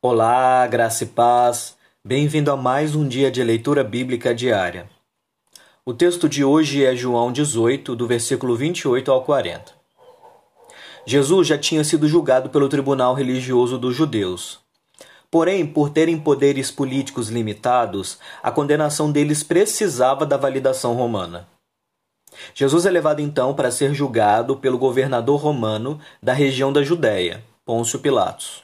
Olá, graça e paz. Bem-vindo a mais um dia de leitura bíblica diária. O texto de hoje é João 18, do versículo 28 ao 40. Jesus já tinha sido julgado pelo tribunal religioso dos judeus. Porém, por terem poderes políticos limitados, a condenação deles precisava da validação romana. Jesus é levado então para ser julgado pelo governador romano da região da Judéia, Pôncio Pilatos.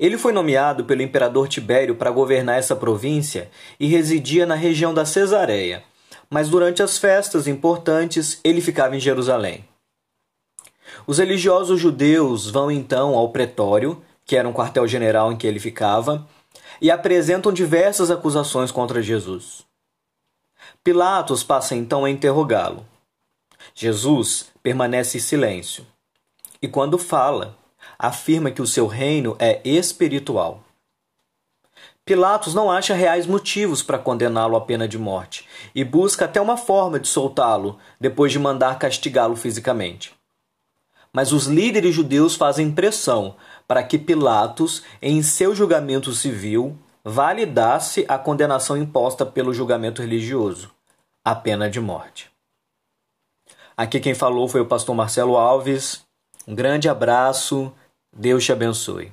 Ele foi nomeado pelo imperador Tibério para governar essa província e residia na região da Cesareia, mas durante as festas importantes ele ficava em Jerusalém. Os religiosos judeus vão então ao pretório, que era um quartel-general em que ele ficava, e apresentam diversas acusações contra Jesus. Pilatos passa então a interrogá-lo. Jesus permanece em silêncio. E quando fala, afirma que o seu reino é espiritual. Pilatos não acha reais motivos para condená-lo à pena de morte e busca até uma forma de soltá-lo depois de mandar castigá-lo fisicamente. Mas os líderes judeus fazem pressão para que Pilatos, em seu julgamento civil, validasse a condenação imposta pelo julgamento religioso a pena de morte. Aqui quem falou foi o pastor Marcelo Alves. Um grande abraço, Deus te abençoe.